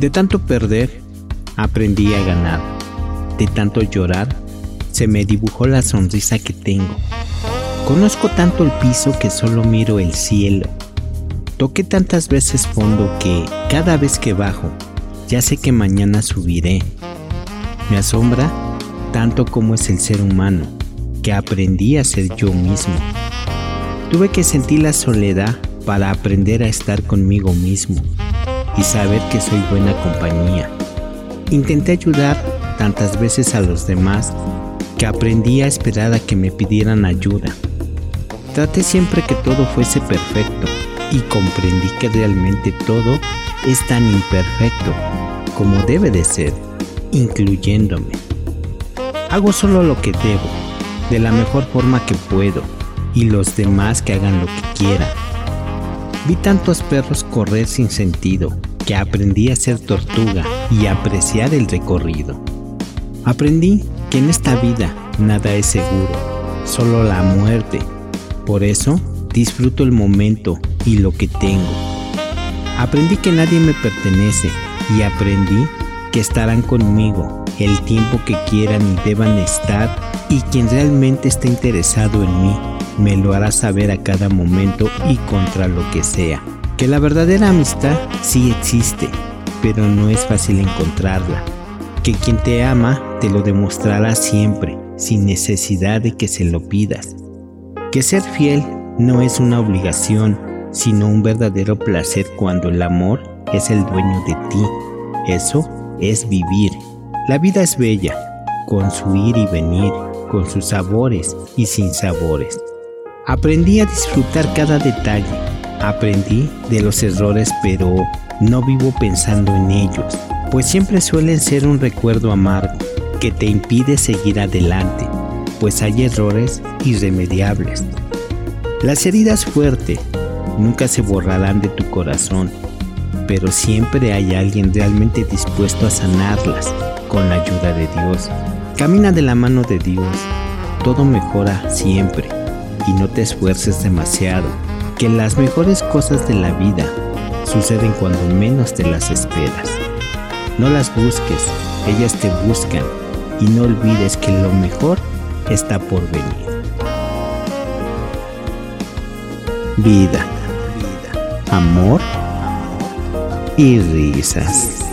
De tanto perder, aprendí a ganar. De tanto llorar, se me dibujó la sonrisa que tengo. Conozco tanto el piso que solo miro el cielo. Toqué tantas veces fondo que cada vez que bajo, ya sé que mañana subiré. Me asombra tanto como es el ser humano, que aprendí a ser yo mismo. Tuve que sentir la soledad para aprender a estar conmigo mismo y saber que soy buena compañía. Intenté ayudar tantas veces a los demás que aprendí a esperar a que me pidieran ayuda. Traté siempre que todo fuese perfecto y comprendí que realmente todo es tan imperfecto como debe de ser, incluyéndome. Hago solo lo que debo, de la mejor forma que puedo, y los demás que hagan lo que quieran. Vi tantos perros correr sin sentido que aprendí a ser tortuga y apreciar el recorrido. Aprendí que en esta vida nada es seguro, solo la muerte. Por eso disfruto el momento y lo que tengo. Aprendí que nadie me pertenece y aprendí que estarán conmigo el tiempo que quieran y deban estar y quien realmente está interesado en mí me lo hará saber a cada momento y contra lo que sea que la verdadera amistad sí existe, pero no es fácil encontrarla. Que quien te ama te lo demostrará siempre, sin necesidad de que se lo pidas. Que ser fiel no es una obligación, sino un verdadero placer cuando el amor es el dueño de ti. Eso es vivir. La vida es bella, con su ir y venir, con sus sabores y sin sabores. Aprendí a disfrutar cada detalle Aprendí de los errores pero no vivo pensando en ellos, pues siempre suelen ser un recuerdo amargo que te impide seguir adelante, pues hay errores irremediables. Las heridas fuertes nunca se borrarán de tu corazón, pero siempre hay alguien realmente dispuesto a sanarlas con la ayuda de Dios. Camina de la mano de Dios, todo mejora siempre y no te esfuerces demasiado que las mejores cosas de la vida suceden cuando menos te las esperas. No las busques, ellas te buscan y no olvides que lo mejor está por venir. Vida, amor y risas.